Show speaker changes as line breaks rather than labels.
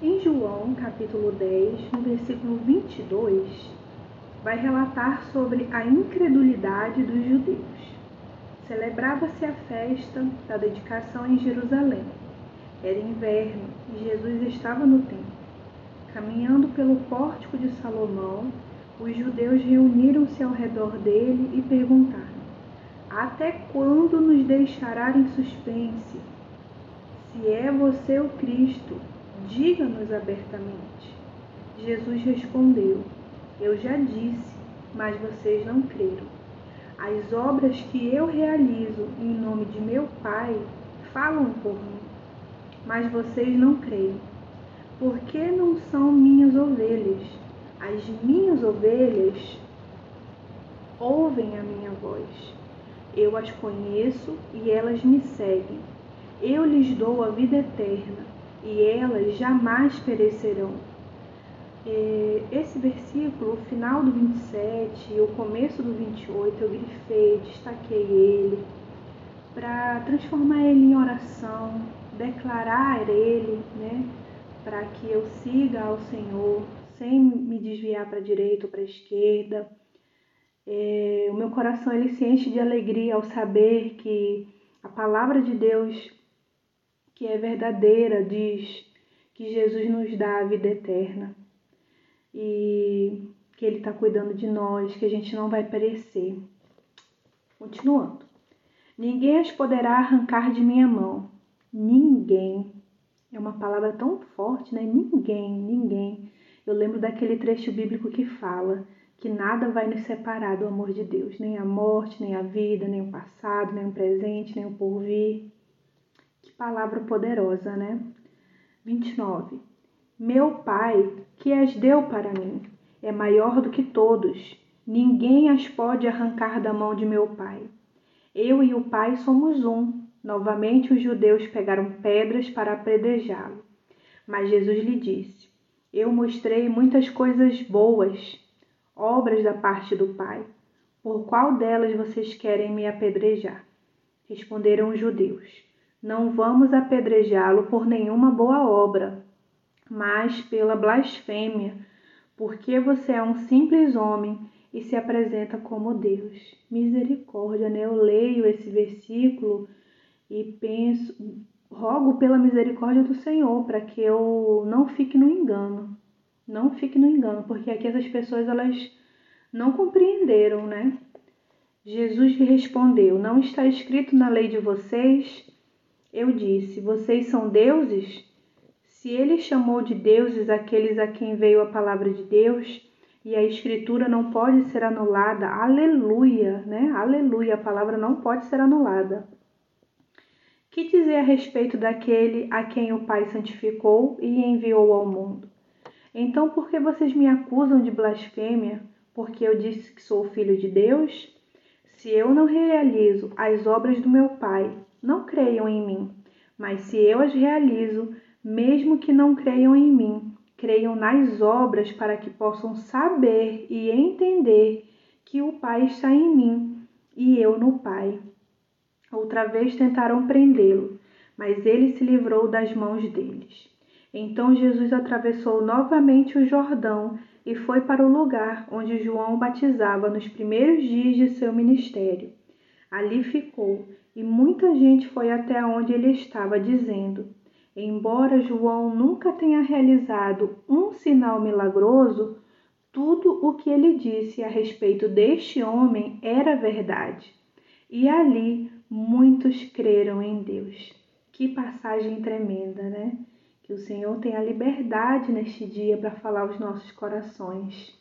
Em João, capítulo 10, no versículo 22, vai relatar sobre a incredulidade dos judeus. Celebrava-se a festa da dedicação em Jerusalém. Era inverno e Jesus estava no templo. Caminhando pelo pórtico de Salomão, os judeus reuniram-se ao redor dele e perguntaram: Até quando nos deixará em suspense? Se é você o Cristo, diga-nos abertamente. Jesus respondeu: Eu já disse, mas vocês não creram. As obras que eu realizo em nome de meu Pai falam por mim, mas vocês não creem. Porque não são minhas ovelhas? As minhas ovelhas ouvem a minha voz. Eu as conheço e elas me seguem. Eu lhes dou a vida eterna e elas jamais perecerão. Esse versículo, o final do 27 e o começo do 28, eu grifei, destaquei ele para transformar ele em oração, declarar ele, né, para que eu siga ao Senhor sem me desviar para a direita ou para a esquerda. É, o meu coração ele se enche de alegria ao saber que a palavra de Deus que é verdadeira, diz que Jesus nos dá a vida eterna e que Ele está cuidando de nós, que a gente não vai perecer. Continuando. Ninguém as poderá arrancar de minha mão. Ninguém. É uma palavra tão forte, né? Ninguém, ninguém. Eu lembro daquele trecho bíblico que fala que nada vai nos separar do amor de Deus, nem a morte, nem a vida, nem o passado, nem o presente, nem o porvir. Palavra poderosa, né? 29. Meu Pai, que as deu para mim, é maior do que todos. Ninguém as pode arrancar da mão de meu Pai. Eu e o Pai somos um. Novamente os judeus pegaram pedras para apedrejá-lo. Mas Jesus lhe disse: Eu mostrei muitas coisas boas, obras da parte do Pai. Por qual delas vocês querem me apedrejar? Responderam os judeus. Não vamos apedrejá-lo por nenhuma boa obra, mas pela blasfêmia, porque você é um simples homem e se apresenta como Deus. Misericórdia, né? Eu leio esse versículo e penso, rogo pela misericórdia do Senhor para que eu não fique no engano. Não fique no engano, porque aqui essas pessoas elas não compreenderam, né? Jesus lhe respondeu: Não está escrito na lei de vocês eu disse: Vocês são deuses? Se ele chamou de deuses aqueles a quem veio a palavra de Deus, e a escritura não pode ser anulada, aleluia, né? Aleluia, a palavra não pode ser anulada. Que dizer a respeito daquele a quem o Pai santificou e enviou ao mundo? Então, por que vocês me acusam de blasfêmia? Porque eu disse que sou filho de Deus? Se eu não realizo as obras do meu Pai, não creiam em mim, mas se eu as realizo, mesmo que não creiam em mim, creiam nas obras para que possam saber e entender que o Pai está em mim e eu no Pai. Outra vez tentaram prendê-lo, mas ele se livrou das mãos deles. Então Jesus atravessou novamente o Jordão e foi para o lugar onde João batizava nos primeiros dias de seu ministério. Ali ficou e muita gente foi até onde ele estava, dizendo: Embora João nunca tenha realizado um sinal milagroso, tudo o que ele disse a respeito deste homem era verdade. E ali muitos creram em Deus. Que passagem tremenda, né? Que o Senhor tenha liberdade neste dia para falar aos nossos corações.